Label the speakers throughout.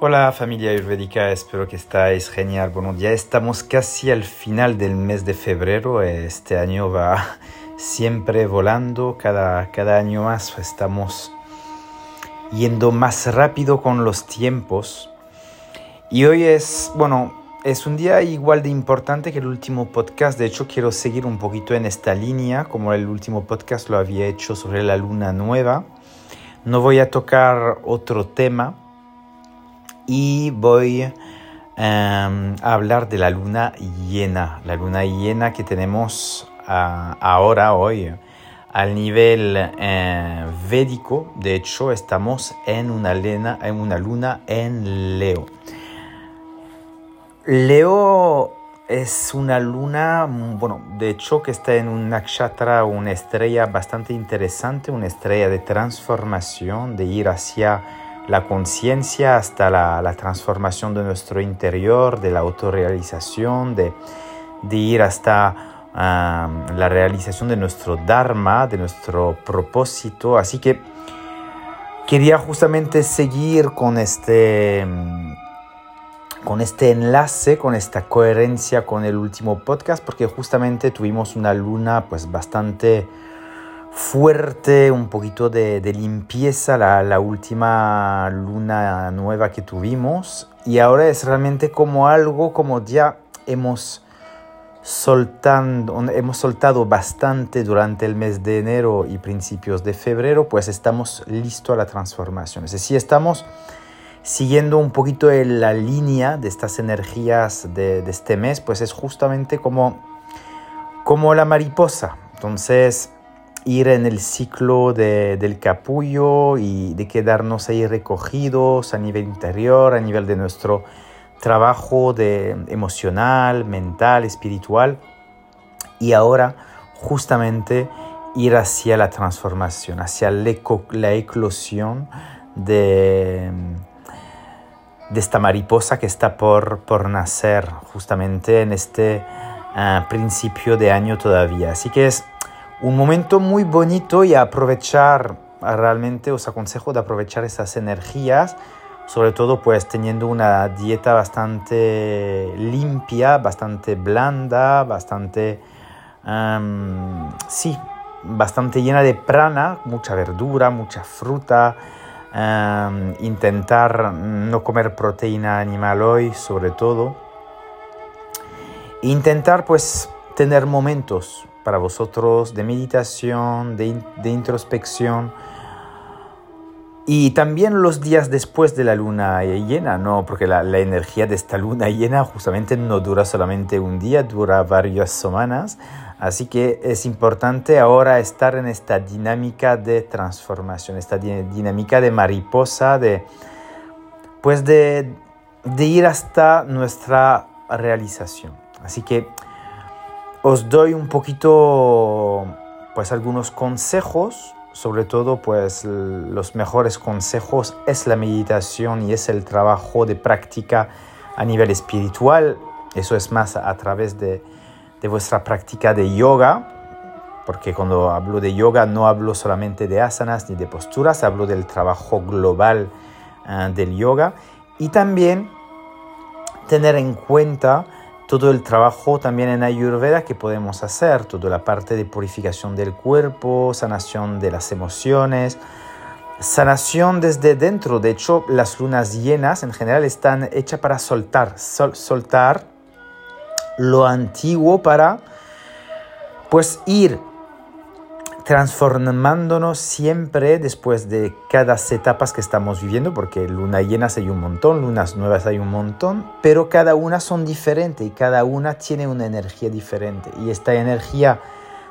Speaker 1: Hola familia ayurvédica, espero que estáis genial. Bueno, ya estamos casi al final del mes de febrero. Este año va siempre volando, cada, cada año más estamos yendo más rápido con los tiempos. Y hoy es, bueno, es un día igual de importante que el último podcast. De hecho, quiero seguir un poquito en esta línea, como el último podcast lo había hecho sobre la luna nueva. No voy a tocar otro tema y voy em, a hablar de la luna llena, la luna llena que tenemos ah, ahora, hoy, al nivel eh, védico. De hecho, estamos en una, luna, en una luna en Leo. Leo es una luna, bueno, de hecho que está en un nakshatra, una estrella bastante interesante, una estrella de transformación, de ir hacia la conciencia hasta la, transformación de nuestro interior, de la autorrealización, de, de ir hasta la realización de nuestro Dharma, de nuestro propósito. Así que quería justamente seguir con este, con este enlace, con esta coherencia con el último podcast, porque justamente tuvimos una luna pues bastante fuerte, un poquito de, limpieza, la, última luna nueva que tuvimos. Y ahora es realmente como algo, como ya hemos, soltando, hemos soltado bastante durante el mes de enero y principios de febrero, pues estamos listos a la transformación. Es decir, estamos siguiendo un poquito la línea de estas energías de, de este mes, pues es justamente como, como la mariposa. Entonces, ir en el ciclo del capullo y de quedarnos ahí recogidos a nivel interior, a nivel de nuestro trabajo de emocional, mental, espiritual. Y ahora justamente ir hacia la transformación, hacia la eclosión de, de esta mariposa que está por, por nacer justamente en este ah, principio de año todavía. Así que es un momento muy bonito y aprovechar, realmente os aconsejo de aprovechar esas energías, sobre todo pues teniendo una dieta bastante limpia, bastante blanda, bastante, sí, bastante llena de prana, mucha verdura, mucha fruta, intentar no comer proteína animal hoy sobre todo. Intentar pues tener momentos para vosotros de meditación, de, introspección. Y también los días después de la luna llena, ¿no? Porque la, energía de esta luna llena justamente no dura solamente un día, dura varias semanas. Así que es importante ahora estar en esta dinámica de transformación, esta dinámica de mariposa, de, pues de, de ir hasta nuestra realización. Así que os doy un poquito, pues algunos consejos, sobre todo pues los mejores consejos es la meditación y es el trabajo de práctica a nivel espiritual. Eso es más a través de, de vuestra práctica de yoga, porque cuando hablo de yoga no hablo solamente de asanas ni de posturas, hablo del trabajo global eh, del yoga y también tener en cuenta todo el trabajo también en Ayurveda que podemos hacer, toda la parte de purificación del cuerpo, sanación de las emociones, sanación desde dentro. De hecho, las lunas llenas en general están hechas para soltar, soltar lo antiguo para pues ir transformándonos siempre después de cada etapas que estamos viviendo, porque luna llenas hay un montón, lunas nuevas hay un montón, pero cada una son diferentes y cada una tiene una energía diferente. Y esta energía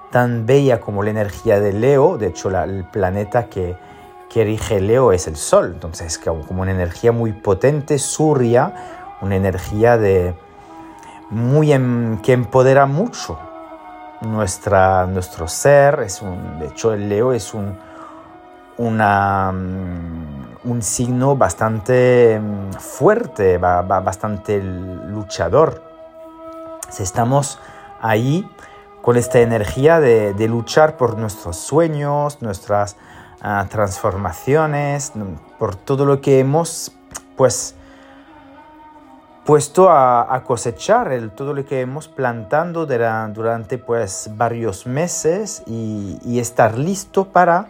Speaker 1: tan bella como la energía de Leo, de hecho el planeta que, que rige Leo es el Sol, entonces es como, una energía muy potente, surya, una energía de, muy em, que empodera mucho nuestra, nuestro ser. Es un, de hecho, el Leo es un, mm, un signo bastante mm, fuerte, bastante luchador. Si estamos ahí con esta energía de, luchar por nuestros sueños, nuestras ah, transformaciones, por todo lo que hemos pues puesto a, cosechar todo lo que hemos plantando durante pues, varios meses y, estar listo para,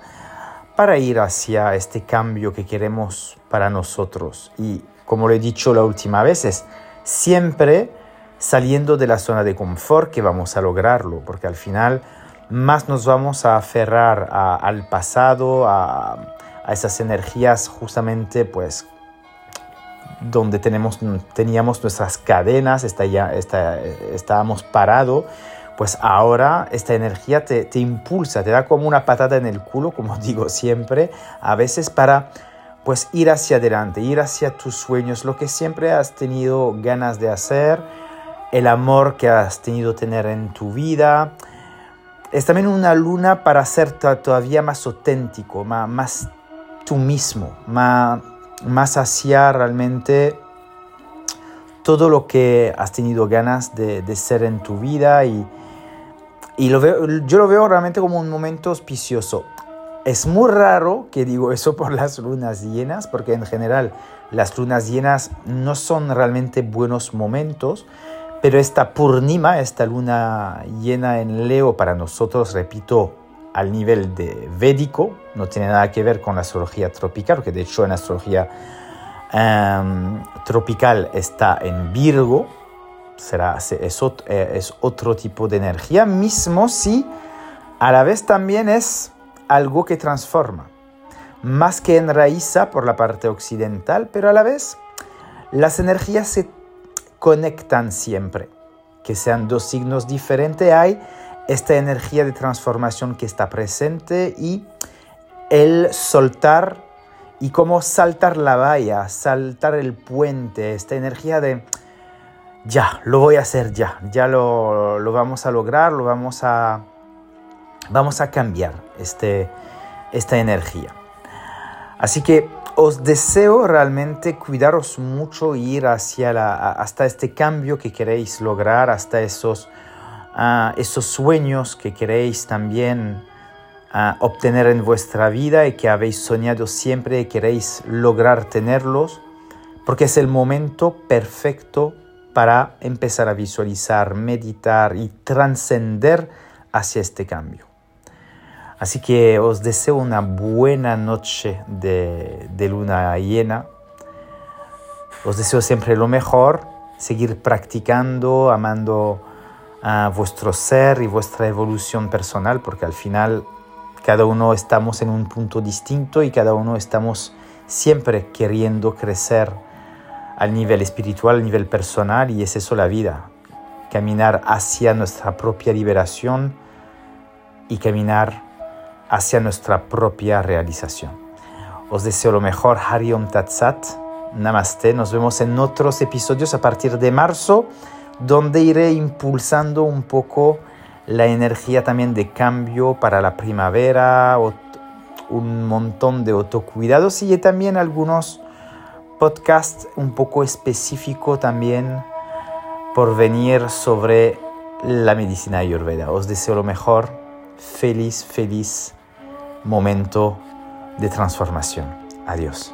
Speaker 1: para ir hacia este cambio que queremos para nosotros. Y como lo he dicho la última vez, es siempre saliendo de la zona de confort que vamos a lograrlo, porque al final más nos vamos a aferrar al pasado, a, a esas energías justamente pues donde teníamos nuestras cadenas, está ya, está, estábamos parados, pues ahora esta energía te, te, impulsa, te da como una patada en el culo, como digo siempre, a veces para pues ir hacia adelante, ir hacia tus sueños, lo que siempre has tenido ganas de hacer, el amor que has tenido tener en tu vida. Es también una luna para ser todavía más auténtico, más, más tú mismo, más más hacia realmente todo lo que has tenido ganas de, ser en tu vida y, y lo veo, yo lo veo realmente como un momento auspicioso. Es muy raro que digo eso por las lunas llenas, porque en general las lunas llenas no son realmente buenos momentos, pero esta Purnima, esta luna llena en Leo para nosotros, repito, al nivel de védico, no tiene nada que ver con la astrología tropical, que de hecho en astrología em, tropical está en Virgo, será, es, eh, es otro tipo de energía, mismo si a la vez también es algo que transforma, más que enraiza por la parte occidental, pero a la vez las energías se conectan siempre, que sean dos signos diferentes, hay esta energía de transformación que está presente y el soltar y cómo saltar la valla, saltar el puente, esta energía de ya, lo voy a hacer ya, ya lo, lo vamos a lograr, lo vamos a, vamos a cambiar este, esta energía. Así que os deseo realmente cuidaros mucho ir hacia la, hasta este cambio que queréis lograr, hasta esos esos sueños que queréis también obtener en vuestra vida y que habéis soñado siempre y queréis lograr tenerlos, porque es el momento perfecto para empezar a visualizar, meditar y trascender hacia este cambio. Así que os deseo una buena noche de, de luna llena. Os deseo siempre lo mejor, seguir practicando, amando a vuestro ser y vuestra evolución personal, porque al final cada uno estamos en un punto distinto y cada uno estamos siempre queriendo crecer al nivel espiritual, al nivel personal, y es eso la vida, caminar hacia nuestra propia liberación y caminar hacia nuestra propia realización. Os deseo lo mejor, Hariom Tatsat, Namaste, nos vemos en otros episodios a partir de marzo donde iré impulsando un poco la energía también de cambio para la primavera, un montón de autocuidados y también algunos podcasts un poco específicos también por venir sobre la medicina ayurveda. Os deseo lo mejor, feliz, feliz momento de transformación. Adiós.